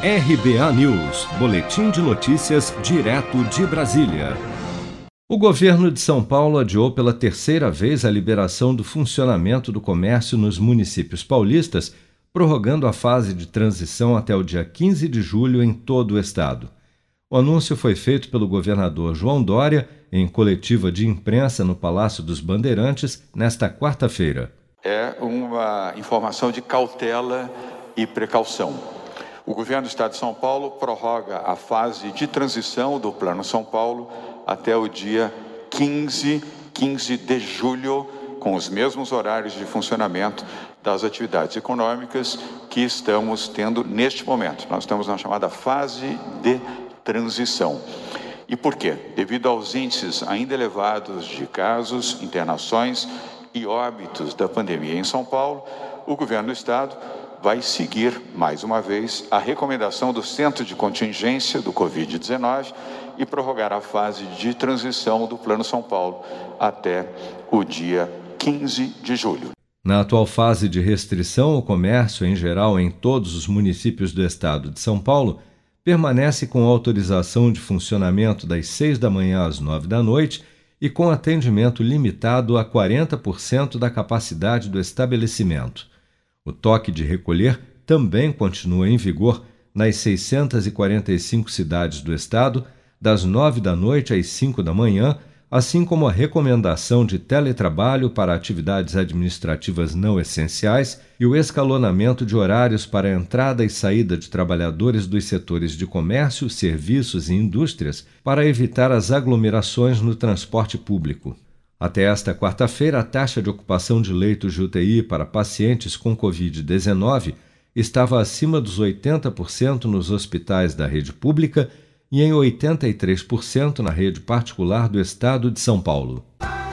RBA News, Boletim de Notícias, direto de Brasília. O governo de São Paulo adiou pela terceira vez a liberação do funcionamento do comércio nos municípios paulistas, prorrogando a fase de transição até o dia 15 de julho em todo o estado. O anúncio foi feito pelo governador João Dória em coletiva de imprensa no Palácio dos Bandeirantes nesta quarta-feira. É uma informação de cautela e precaução o governo do Estado de São Paulo prorroga a fase de transição do Plano São Paulo até o dia 15, 15 de julho, com os mesmos horários de funcionamento das atividades econômicas que estamos tendo neste momento. Nós estamos na chamada fase de transição. E por quê? Devido aos índices ainda elevados de casos, internações e óbitos da pandemia em São Paulo, o governo do estado vai seguir, mais uma vez, a recomendação do Centro de Contingência do Covid-19 e prorrogar a fase de transição do Plano São Paulo até o dia 15 de julho. Na atual fase de restrição, o comércio, em geral, em todos os municípios do estado de São Paulo, permanece com autorização de funcionamento das 6 da manhã às 9 da noite e com atendimento limitado a 40% da capacidade do estabelecimento. O toque de recolher também continua em vigor nas 645 cidades do estado, das 9 da noite às 5 da manhã, assim como a recomendação de teletrabalho para atividades administrativas não essenciais e o escalonamento de horários para a entrada e saída de trabalhadores dos setores de comércio, serviços e indústrias para evitar as aglomerações no transporte público. Até esta quarta-feira, a taxa de ocupação de leitos de UTI para pacientes com Covid-19 estava acima dos 80% nos hospitais da rede pública e em 83% na rede particular do estado de São Paulo.